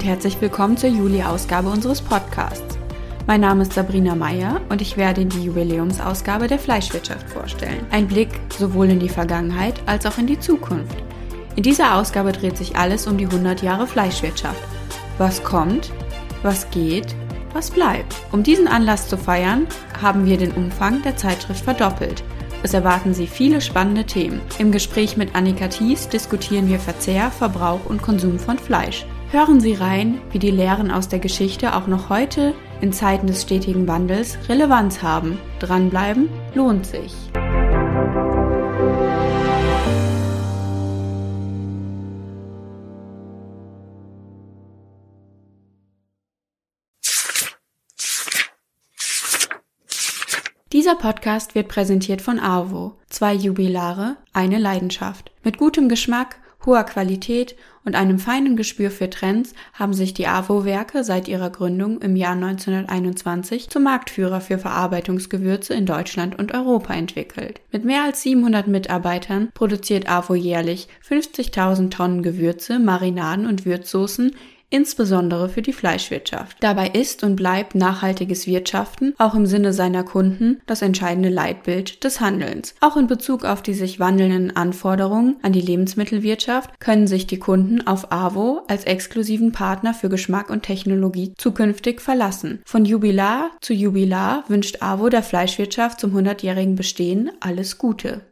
und herzlich willkommen zur Juli-Ausgabe unseres Podcasts. Mein Name ist Sabrina Meyer und ich werde Ihnen die Jubiläumsausgabe der Fleischwirtschaft vorstellen. Ein Blick sowohl in die Vergangenheit als auch in die Zukunft. In dieser Ausgabe dreht sich alles um die 100 Jahre Fleischwirtschaft. Was kommt, was geht, was bleibt. Um diesen Anlass zu feiern, haben wir den Umfang der Zeitschrift verdoppelt. Es erwarten Sie viele spannende Themen. Im Gespräch mit Annika Thies diskutieren wir Verzehr, Verbrauch und Konsum von Fleisch. Hören Sie rein, wie die Lehren aus der Geschichte auch noch heute in Zeiten des stetigen Wandels Relevanz haben. Dranbleiben lohnt sich. Dieser Podcast wird präsentiert von AWO. Zwei Jubilare, eine Leidenschaft. Mit gutem Geschmack hoher Qualität und einem feinen Gespür für Trends haben sich die AWO-Werke seit ihrer Gründung im Jahr 1921 zum Marktführer für Verarbeitungsgewürze in Deutschland und Europa entwickelt. Mit mehr als 700 Mitarbeitern produziert AWO jährlich 50.000 Tonnen Gewürze, Marinaden und Würzsoßen insbesondere für die Fleischwirtschaft. Dabei ist und bleibt nachhaltiges Wirtschaften auch im Sinne seiner Kunden das entscheidende Leitbild des Handelns. Auch in Bezug auf die sich wandelnden Anforderungen an die Lebensmittelwirtschaft können sich die Kunden auf AWO als exklusiven Partner für Geschmack und Technologie zukünftig verlassen. Von Jubilar zu Jubilar wünscht AWO der Fleischwirtschaft zum 100-jährigen Bestehen alles Gute.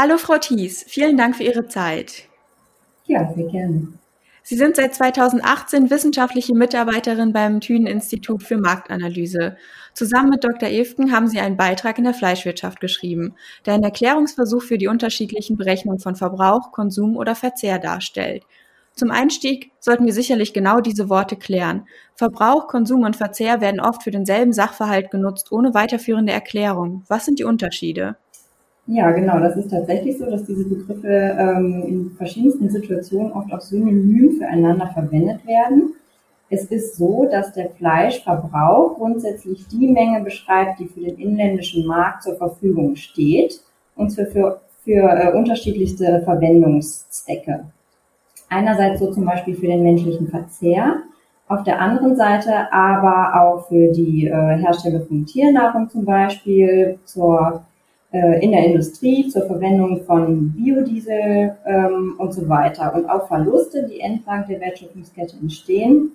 Hallo Frau Thies, vielen Dank für Ihre Zeit. Ja, sehr gerne. Sie sind seit 2018 wissenschaftliche Mitarbeiterin beim Thünen-Institut für Marktanalyse. Zusammen mit Dr. Efken haben Sie einen Beitrag in der Fleischwirtschaft geschrieben, der einen Erklärungsversuch für die unterschiedlichen Berechnungen von Verbrauch, Konsum oder Verzehr darstellt. Zum Einstieg sollten wir sicherlich genau diese Worte klären. Verbrauch, Konsum und Verzehr werden oft für denselben Sachverhalt genutzt, ohne weiterführende Erklärung. Was sind die Unterschiede? Ja, genau. Das ist tatsächlich so, dass diese Begriffe ähm, in verschiedensten Situationen oft auch synonym füreinander verwendet werden. Es ist so, dass der Fleischverbrauch grundsätzlich die Menge beschreibt, die für den inländischen Markt zur Verfügung steht und für, für, für äh, unterschiedlichste Verwendungszwecke. Einerseits so zum Beispiel für den menschlichen Verzehr, auf der anderen Seite aber auch für die äh, Herstellung von Tiernahrung zum Beispiel, zur in der Industrie zur Verwendung von Biodiesel ähm, und so weiter. Und auch Verluste, die entlang der Wertschöpfungskette entstehen.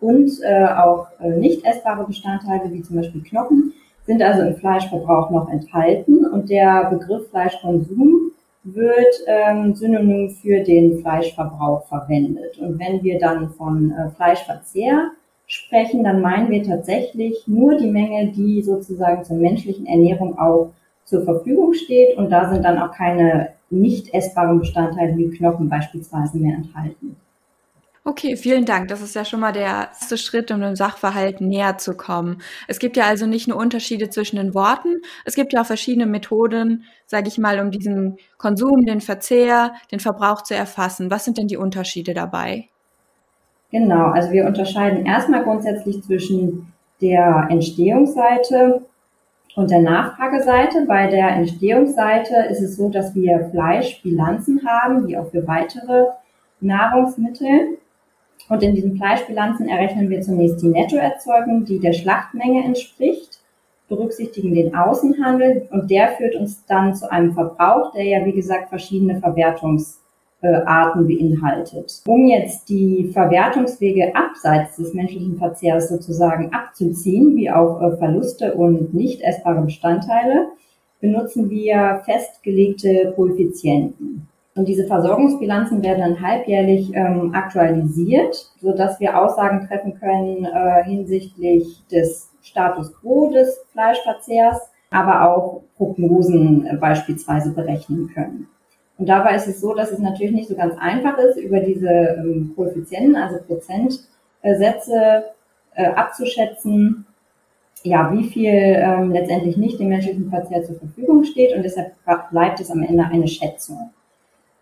Und äh, auch äh, nicht essbare Bestandteile wie zum Beispiel Knochen sind also im Fleischverbrauch noch enthalten. Und der Begriff Fleischkonsum wird ähm, synonym für den Fleischverbrauch verwendet. Und wenn wir dann von äh, Fleischverzehr sprechen, dann meinen wir tatsächlich nur die Menge, die sozusagen zur menschlichen Ernährung auch zur Verfügung steht und da sind dann auch keine nicht essbaren Bestandteile wie Knochen beispielsweise mehr enthalten. Okay, vielen Dank. Das ist ja schon mal der erste Schritt, um dem Sachverhalt näher zu kommen. Es gibt ja also nicht nur Unterschiede zwischen den Worten, es gibt ja auch verschiedene Methoden, sage ich mal, um diesen Konsum, den Verzehr, den Verbrauch zu erfassen. Was sind denn die Unterschiede dabei? Genau, also wir unterscheiden erstmal grundsätzlich zwischen der Entstehungsseite und der Nachfrageseite. Bei der Entstehungsseite ist es so, dass wir Fleischbilanzen haben, wie auch für weitere Nahrungsmittel. Und in diesen Fleischbilanzen errechnen wir zunächst die Nettoerzeugung, die der Schlachtmenge entspricht, berücksichtigen den Außenhandel und der führt uns dann zu einem Verbrauch, der ja wie gesagt verschiedene Verwertungs Arten beinhaltet. Um jetzt die Verwertungswege abseits des menschlichen Verzehrs sozusagen abzuziehen, wie auch äh, Verluste und nicht essbare Bestandteile, benutzen wir festgelegte Koeffizienten. Und diese Versorgungsbilanzen werden dann halbjährlich ähm, aktualisiert, so dass wir Aussagen treffen können äh, hinsichtlich des Status quo des Fleischverzehrs, aber auch Prognosen äh, beispielsweise berechnen können. Und dabei ist es so, dass es natürlich nicht so ganz einfach ist, über diese ähm, Koeffizienten, also Prozentsätze äh, abzuschätzen, ja, wie viel ähm, letztendlich nicht dem menschlichen Verzehr zur Verfügung steht und deshalb bleibt es am Ende eine Schätzung.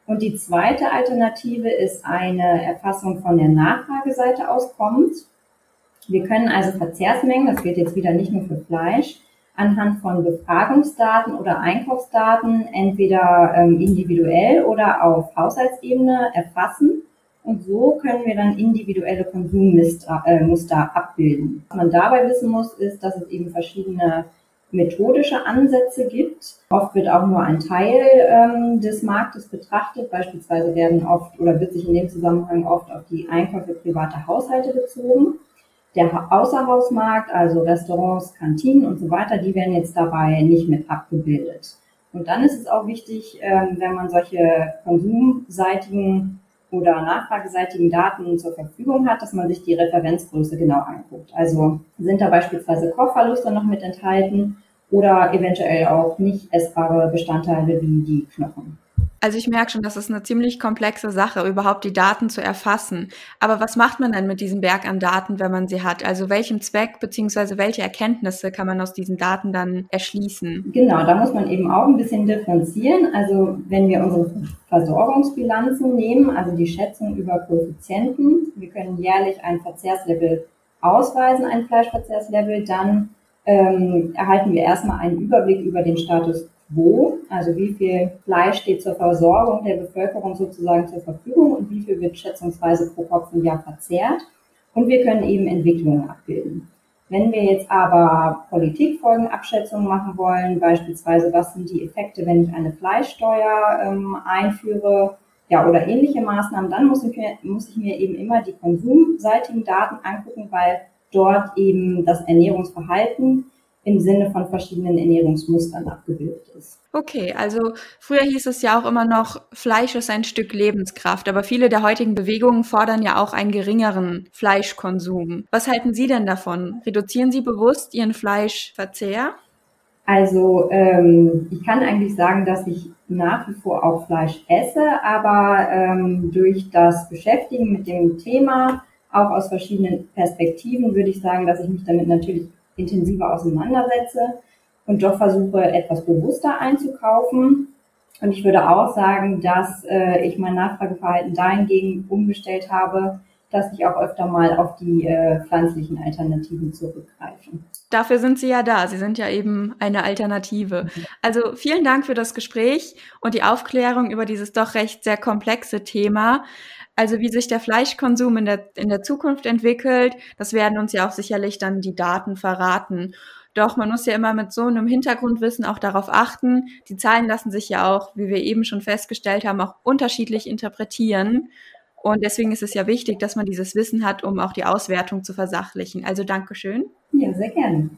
Und die zweite Alternative ist eine Erfassung von der Nachfrageseite aus. Wir können also Verzehrsmengen, das gilt jetzt wieder nicht nur für Fleisch, anhand von Befragungsdaten oder Einkaufsdaten entweder ähm, individuell oder auf Haushaltsebene erfassen. Und so können wir dann individuelle Konsummuster äh, abbilden. Was man dabei wissen muss, ist, dass es eben verschiedene methodische Ansätze gibt. Oft wird auch nur ein Teil ähm, des Marktes betrachtet. Beispielsweise werden oft oder wird sich in dem Zusammenhang oft auf die Einkäufe privater Haushalte bezogen. Der Außerhausmarkt, also Restaurants, Kantinen und so weiter, die werden jetzt dabei nicht mit abgebildet. Und dann ist es auch wichtig, ähm, wenn man solche konsumseitigen oder nachfrageseitigen Daten zur Verfügung hat, dass man sich die Referenzgröße genau anguckt. Also sind da beispielsweise Kochverluste noch mit enthalten oder eventuell auch nicht essbare Bestandteile wie die Knochen. Also ich merke schon, das ist eine ziemlich komplexe Sache, überhaupt die Daten zu erfassen. Aber was macht man denn mit diesem Berg an Daten, wenn man sie hat? Also welchem Zweck bzw. welche Erkenntnisse kann man aus diesen Daten dann erschließen? Genau, da muss man eben auch ein bisschen differenzieren. Also wenn wir unsere Versorgungsbilanzen nehmen, also die Schätzung über Koeffizienten, wir können jährlich ein Verzehrslevel ausweisen, ein Fleischverzehrslevel, dann ähm, erhalten wir erstmal einen Überblick über den Status wo, also wie viel Fleisch steht zur Versorgung der Bevölkerung sozusagen zur Verfügung und wie viel wird schätzungsweise pro Kopf im Jahr verzehrt. Und wir können eben Entwicklungen abbilden. Wenn wir jetzt aber Politikfolgenabschätzungen machen wollen, beispielsweise was sind die Effekte, wenn ich eine Fleischsteuer ähm, einführe, ja, oder ähnliche Maßnahmen, dann muss ich, mir, muss ich mir eben immer die konsumseitigen Daten angucken, weil dort eben das Ernährungsverhalten im Sinne von verschiedenen Ernährungsmustern abgebildet ist. Okay, also früher hieß es ja auch immer noch, Fleisch ist ein Stück Lebenskraft, aber viele der heutigen Bewegungen fordern ja auch einen geringeren Fleischkonsum. Was halten Sie denn davon? Reduzieren Sie bewusst Ihren Fleischverzehr? Also ähm, ich kann eigentlich sagen, dass ich nach wie vor auch Fleisch esse, aber ähm, durch das Beschäftigen mit dem Thema, auch aus verschiedenen Perspektiven, würde ich sagen, dass ich mich damit natürlich intensiver auseinandersetze und doch versuche, etwas bewusster einzukaufen. Und ich würde auch sagen, dass äh, ich mein Nachfrageverhalten dahingegen umgestellt habe, dass ich auch öfter mal auf die äh, pflanzlichen Alternativen zurückgreife. Dafür sind Sie ja da. Sie sind ja eben eine Alternative. Also vielen Dank für das Gespräch und die Aufklärung über dieses doch recht sehr komplexe Thema. Also wie sich der Fleischkonsum in der, in der Zukunft entwickelt, das werden uns ja auch sicherlich dann die Daten verraten. Doch man muss ja immer mit so einem Hintergrundwissen auch darauf achten. Die Zahlen lassen sich ja auch, wie wir eben schon festgestellt haben, auch unterschiedlich interpretieren. Und deswegen ist es ja wichtig, dass man dieses Wissen hat, um auch die Auswertung zu versachlichen. Also Dankeschön. Ja, sehr gerne.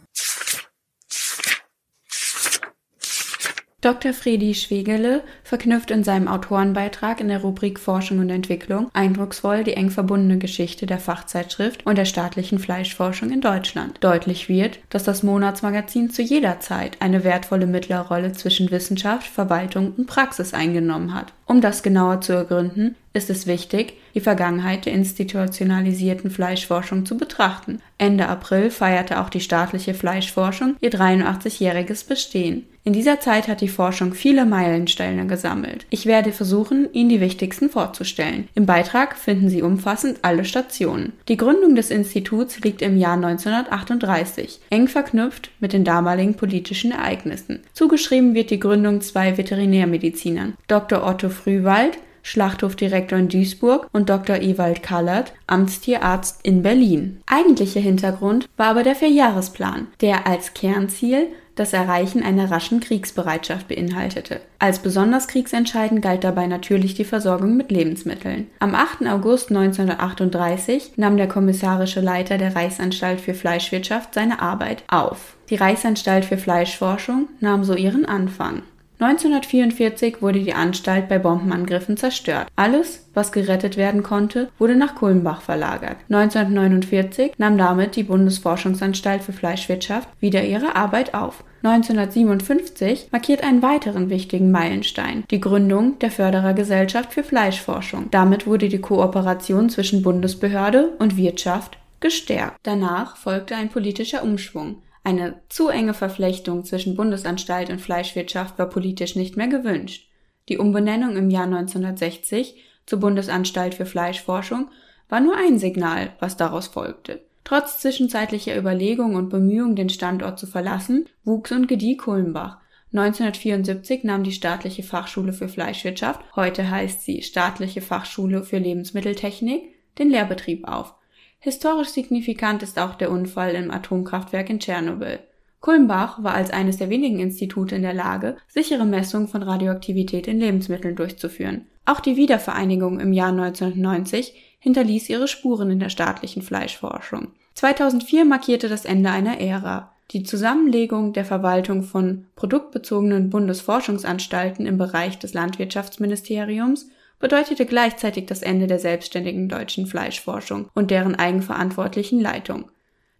Dr. Fredi Schwegele verknüpft in seinem Autorenbeitrag in der Rubrik Forschung und Entwicklung eindrucksvoll die eng verbundene Geschichte der Fachzeitschrift und der staatlichen Fleischforschung in Deutschland. Deutlich wird, dass das Monatsmagazin zu jeder Zeit eine wertvolle Mittlerrolle zwischen Wissenschaft, Verwaltung und Praxis eingenommen hat. Um das genauer zu ergründen, ist es wichtig, die Vergangenheit der institutionalisierten Fleischforschung zu betrachten. Ende April feierte auch die staatliche Fleischforschung ihr 83-jähriges Bestehen. In dieser Zeit hat die Forschung viele Meilensteine gesammelt. Ich werde versuchen, Ihnen die wichtigsten vorzustellen. Im Beitrag finden Sie umfassend alle Stationen. Die Gründung des Instituts liegt im Jahr 1938, eng verknüpft mit den damaligen politischen Ereignissen. Zugeschrieben wird die Gründung zwei Veterinärmedizinern, Dr. Otto Frühwald, Schlachthofdirektor in Duisburg und Dr. Ewald Kallert, Amtstierarzt in Berlin. Eigentlicher Hintergrund war aber der Vierjahresplan, der als Kernziel das Erreichen einer raschen Kriegsbereitschaft beinhaltete. Als besonders kriegsentscheidend galt dabei natürlich die Versorgung mit Lebensmitteln. Am 8. August 1938 nahm der kommissarische Leiter der Reichsanstalt für Fleischwirtschaft seine Arbeit auf. Die Reichsanstalt für Fleischforschung nahm so ihren Anfang. 1944 wurde die Anstalt bei Bombenangriffen zerstört. Alles, was gerettet werden konnte, wurde nach Kulmbach verlagert. 1949 nahm damit die Bundesforschungsanstalt für Fleischwirtschaft wieder ihre Arbeit auf. 1957 markiert einen weiteren wichtigen Meilenstein, die Gründung der Förderergesellschaft für Fleischforschung. Damit wurde die Kooperation zwischen Bundesbehörde und Wirtschaft gestärkt. Danach folgte ein politischer Umschwung. Eine zu enge Verflechtung zwischen Bundesanstalt und Fleischwirtschaft war politisch nicht mehr gewünscht. Die Umbenennung im Jahr 1960 zur Bundesanstalt für Fleischforschung war nur ein Signal, was daraus folgte. Trotz zwischenzeitlicher Überlegungen und Bemühungen, den Standort zu verlassen, wuchs und gedieh Kulmbach. 1974 nahm die Staatliche Fachschule für Fleischwirtschaft, heute heißt sie Staatliche Fachschule für Lebensmitteltechnik, den Lehrbetrieb auf. Historisch signifikant ist auch der Unfall im Atomkraftwerk in Tschernobyl. Kulmbach war als eines der wenigen Institute in der Lage, sichere Messungen von Radioaktivität in Lebensmitteln durchzuführen. Auch die Wiedervereinigung im Jahr 1990 hinterließ ihre Spuren in der staatlichen Fleischforschung. 2004 markierte das Ende einer Ära. Die Zusammenlegung der Verwaltung von produktbezogenen Bundesforschungsanstalten im Bereich des Landwirtschaftsministeriums bedeutete gleichzeitig das Ende der selbstständigen deutschen Fleischforschung und deren eigenverantwortlichen Leitung.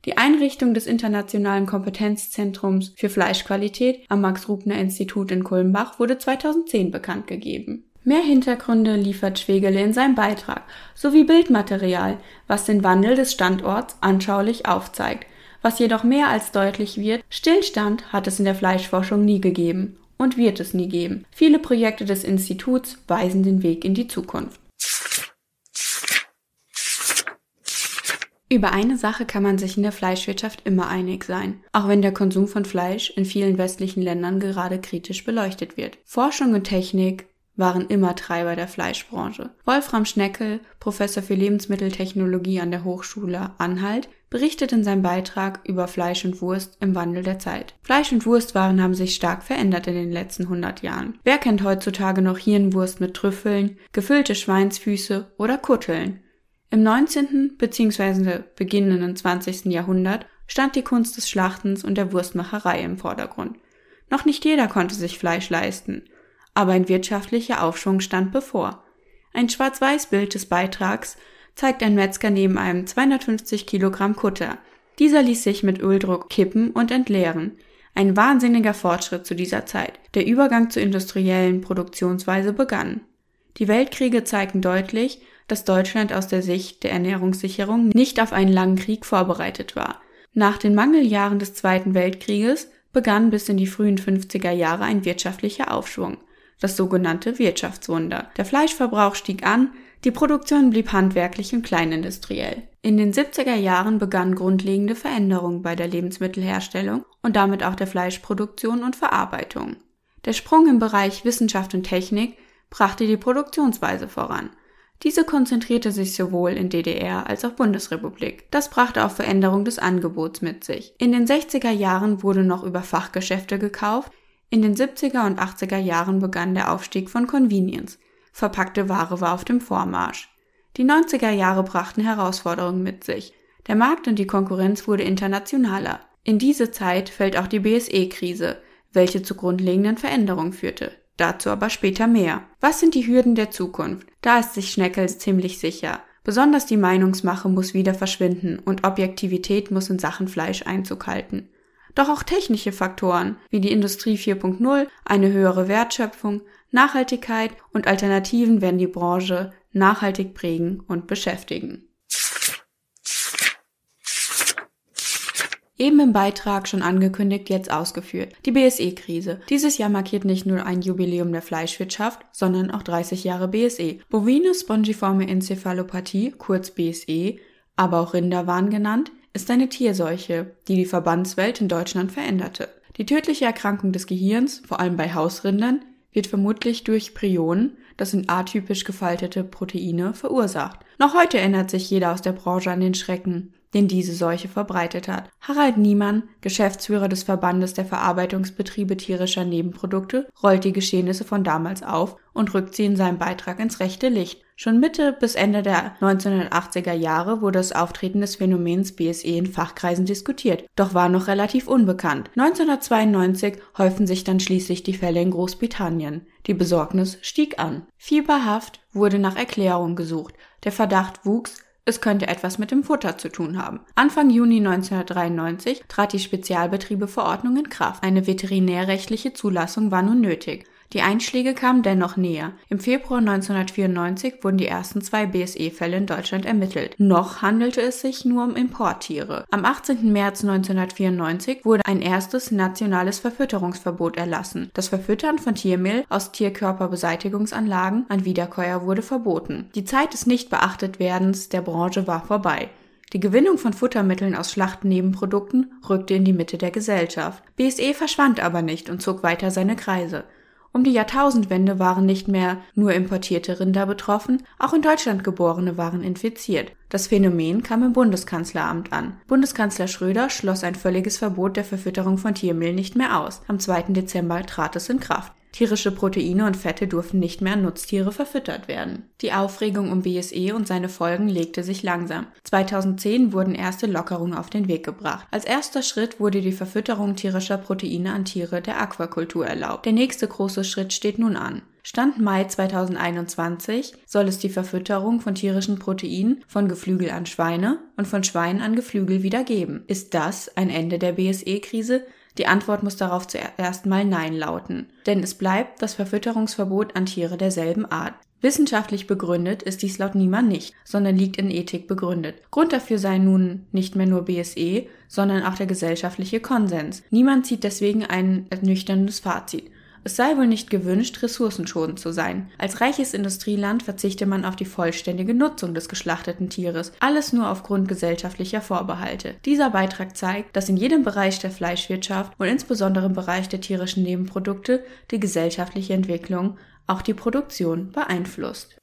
Die Einrichtung des Internationalen Kompetenzzentrums für Fleischqualität am Max-Rubner-Institut in Kulmbach wurde 2010 bekannt gegeben. Mehr Hintergründe liefert Schwegele in seinem Beitrag sowie Bildmaterial, was den Wandel des Standorts anschaulich aufzeigt – was jedoch mehr als deutlich wird, Stillstand hat es in der Fleischforschung nie gegeben und wird es nie geben. Viele Projekte des Instituts weisen den Weg in die Zukunft. Über eine Sache kann man sich in der Fleischwirtschaft immer einig sein, auch wenn der Konsum von Fleisch in vielen westlichen Ländern gerade kritisch beleuchtet wird. Forschung und Technik waren immer Treiber der Fleischbranche. Wolfram Schneckel, Professor für Lebensmitteltechnologie an der Hochschule Anhalt, berichtet in seinem Beitrag über Fleisch und Wurst im Wandel der Zeit. Fleisch- und Wurstwaren haben sich stark verändert in den letzten 100 Jahren. Wer kennt heutzutage noch Hirnwurst mit Trüffeln, gefüllte Schweinsfüße oder Kutteln? Im 19. bzw. beginnenden 20. Jahrhundert stand die Kunst des Schlachtens und der Wurstmacherei im Vordergrund. Noch nicht jeder konnte sich Fleisch leisten, aber ein wirtschaftlicher Aufschwung stand bevor. Ein Schwarz-Weiß-Bild des Beitrags zeigt ein Metzger neben einem 250 Kilogramm Kutter. Dieser ließ sich mit Öldruck kippen und entleeren. Ein wahnsinniger Fortschritt zu dieser Zeit. Der Übergang zur industriellen Produktionsweise begann. Die Weltkriege zeigten deutlich, dass Deutschland aus der Sicht der Ernährungssicherung nicht auf einen langen Krieg vorbereitet war. Nach den Mangeljahren des Zweiten Weltkrieges begann bis in die frühen 50er Jahre ein wirtschaftlicher Aufschwung, das sogenannte Wirtschaftswunder. Der Fleischverbrauch stieg an, die Produktion blieb handwerklich und kleinindustriell. In den 70er Jahren begannen grundlegende Veränderungen bei der Lebensmittelherstellung und damit auch der Fleischproduktion und Verarbeitung. Der Sprung im Bereich Wissenschaft und Technik brachte die Produktionsweise voran. Diese konzentrierte sich sowohl in DDR als auch Bundesrepublik. Das brachte auch Veränderung des Angebots mit sich. In den 60er Jahren wurde noch über Fachgeschäfte gekauft, in den 70er und 80er Jahren begann der Aufstieg von Convenience. Verpackte Ware war auf dem Vormarsch. Die 90er Jahre brachten Herausforderungen mit sich. Der Markt und die Konkurrenz wurde internationaler. In diese Zeit fällt auch die BSE-Krise, welche zu grundlegenden Veränderungen führte. Dazu aber später mehr. Was sind die Hürden der Zukunft? Da ist sich Schneckel ziemlich sicher. Besonders die Meinungsmache muss wieder verschwinden und Objektivität muss in Sachen Fleisch Einzug halten. Doch auch technische Faktoren wie die Industrie 4.0, eine höhere Wertschöpfung, Nachhaltigkeit und Alternativen werden die Branche nachhaltig prägen und beschäftigen. Eben im Beitrag schon angekündigt, jetzt ausgeführt. Die BSE-Krise. Dieses Jahr markiert nicht nur ein Jubiläum der Fleischwirtschaft, sondern auch 30 Jahre BSE. Bovine spongiforme Enzephalopathie, kurz BSE, aber auch Rinderwahn genannt, ist eine Tierseuche, die die Verbandswelt in Deutschland veränderte. Die tödliche Erkrankung des Gehirns, vor allem bei Hausrindern, wird vermutlich durch Prionen, das sind atypisch gefaltete Proteine, verursacht. Noch heute erinnert sich jeder aus der Branche an den Schrecken, den diese Seuche verbreitet hat. Harald Niemann, Geschäftsführer des Verbandes der Verarbeitungsbetriebe tierischer Nebenprodukte, rollt die Geschehnisse von damals auf und rückt sie in seinem Beitrag ins rechte Licht. Schon Mitte bis Ende der 1980er Jahre wurde das Auftreten des Phänomens BSE in Fachkreisen diskutiert, doch war noch relativ unbekannt. 1992 häufen sich dann schließlich die Fälle in Großbritannien. Die Besorgnis stieg an. Fieberhaft wurde nach Erklärung gesucht. Der Verdacht wuchs, es könnte etwas mit dem Futter zu tun haben. Anfang Juni 1993 trat die Spezialbetriebeverordnung in Kraft. Eine veterinärrechtliche Zulassung war nun nötig. Die Einschläge kamen dennoch näher. Im Februar 1994 wurden die ersten zwei BSE-Fälle in Deutschland ermittelt. Noch handelte es sich nur um Importtiere. Am 18. März 1994 wurde ein erstes nationales Verfütterungsverbot erlassen. Das Verfüttern von Tiermehl aus Tierkörperbeseitigungsanlagen an Wiederkäuer wurde verboten. Die Zeit des Nichtbeachtetwerdens der Branche war vorbei. Die Gewinnung von Futtermitteln aus Schlachtnebenprodukten rückte in die Mitte der Gesellschaft. BSE verschwand aber nicht und zog weiter seine Kreise. Um die Jahrtausendwende waren nicht mehr nur importierte Rinder betroffen, auch in Deutschland geborene waren infiziert. Das Phänomen kam im Bundeskanzleramt an. Bundeskanzler Schröder schloss ein völliges Verbot der Verfütterung von Tiermehl nicht mehr aus. Am 2. Dezember trat es in Kraft. Tierische Proteine und Fette durften nicht mehr an Nutztiere verfüttert werden. Die Aufregung um BSE und seine Folgen legte sich langsam. 2010 wurden erste Lockerungen auf den Weg gebracht. Als erster Schritt wurde die Verfütterung tierischer Proteine an Tiere der Aquakultur erlaubt. Der nächste große Schritt steht nun an. Stand Mai 2021 soll es die Verfütterung von tierischen Proteinen von Geflügel an Schweine und von Schweinen an Geflügel wieder geben. Ist das ein Ende der BSE-Krise? Die Antwort muss darauf zuerst mal Nein lauten, denn es bleibt das Verfütterungsverbot an Tiere derselben Art. Wissenschaftlich begründet ist dies laut niemand nicht, sondern liegt in Ethik begründet. Grund dafür sei nun nicht mehr nur BSE, sondern auch der gesellschaftliche Konsens. Niemand zieht deswegen ein ernüchterndes Fazit. Es sei wohl nicht gewünscht, ressourcenschonend zu sein. Als reiches Industrieland verzichte man auf die vollständige Nutzung des geschlachteten Tieres, alles nur aufgrund gesellschaftlicher Vorbehalte. Dieser Beitrag zeigt, dass in jedem Bereich der Fleischwirtschaft und insbesondere im Bereich der tierischen Nebenprodukte die gesellschaftliche Entwicklung auch die Produktion beeinflusst.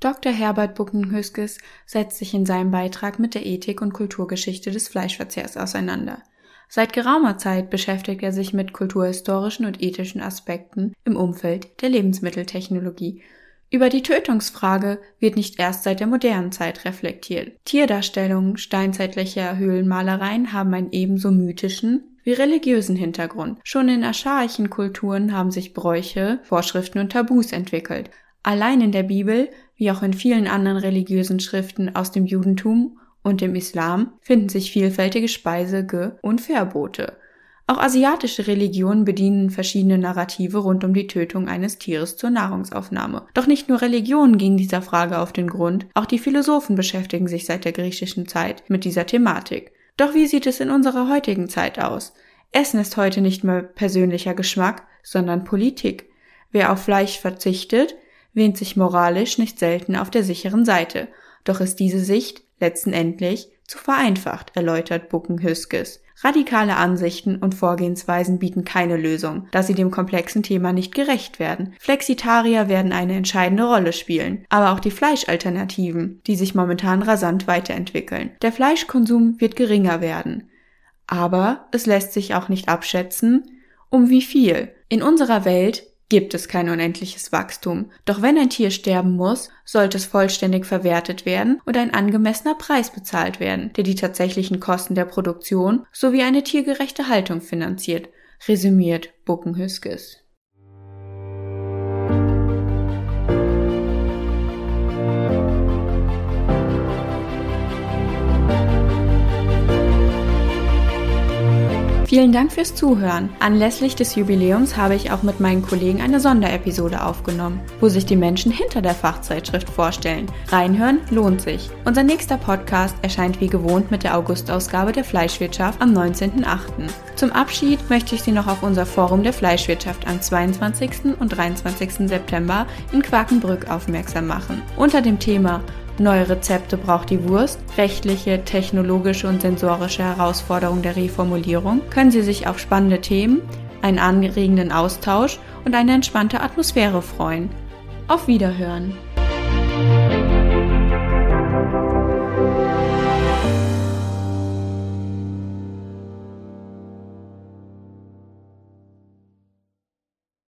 Dr. Herbert Buckenhüskes setzt sich in seinem Beitrag mit der Ethik und Kulturgeschichte des Fleischverzehrs auseinander. Seit geraumer Zeit beschäftigt er sich mit kulturhistorischen und ethischen Aspekten im Umfeld der Lebensmitteltechnologie. Über die Tötungsfrage wird nicht erst seit der modernen Zeit reflektiert. Tierdarstellungen steinzeitlicher Höhlenmalereien haben einen ebenso mythischen wie religiösen Hintergrund. Schon in archaischen Kulturen haben sich Bräuche, Vorschriften und Tabus entwickelt. Allein in der Bibel, wie auch in vielen anderen religiösen Schriften aus dem Judentum und im Islam finden sich vielfältige Speise- und Verbote. Auch asiatische Religionen bedienen verschiedene Narrative rund um die Tötung eines Tieres zur Nahrungsaufnahme. Doch nicht nur Religionen gehen dieser Frage auf den Grund, auch die Philosophen beschäftigen sich seit der griechischen Zeit mit dieser Thematik. Doch wie sieht es in unserer heutigen Zeit aus? Essen ist heute nicht mehr persönlicher Geschmack, sondern Politik. Wer auf Fleisch verzichtet, wähnt sich moralisch nicht selten auf der sicheren Seite. Doch ist diese Sicht letztendlich zu vereinfacht, erläutert Buckenhüskes. Radikale Ansichten und Vorgehensweisen bieten keine Lösung, da sie dem komplexen Thema nicht gerecht werden. Flexitarier werden eine entscheidende Rolle spielen, aber auch die Fleischalternativen, die sich momentan rasant weiterentwickeln. Der Fleischkonsum wird geringer werden. Aber es lässt sich auch nicht abschätzen, um wie viel. In unserer Welt gibt es kein unendliches Wachstum. Doch wenn ein Tier sterben muss, sollte es vollständig verwertet werden und ein angemessener Preis bezahlt werden, der die tatsächlichen Kosten der Produktion sowie eine tiergerechte Haltung finanziert, resümiert Buckenhüskes. Vielen Dank fürs Zuhören. Anlässlich des Jubiläums habe ich auch mit meinen Kollegen eine Sonderepisode aufgenommen, wo sich die Menschen hinter der Fachzeitschrift vorstellen. Reinhören lohnt sich. Unser nächster Podcast erscheint wie gewohnt mit der Augustausgabe der Fleischwirtschaft am 19.08. Zum Abschied möchte ich Sie noch auf unser Forum der Fleischwirtschaft am 22. und 23. September in Quakenbrück aufmerksam machen. Unter dem Thema Neue Rezepte braucht die Wurst, rechtliche, technologische und sensorische Herausforderungen der Reformulierung können Sie sich auf spannende Themen, einen anregenden Austausch und eine entspannte Atmosphäre freuen. Auf Wiederhören!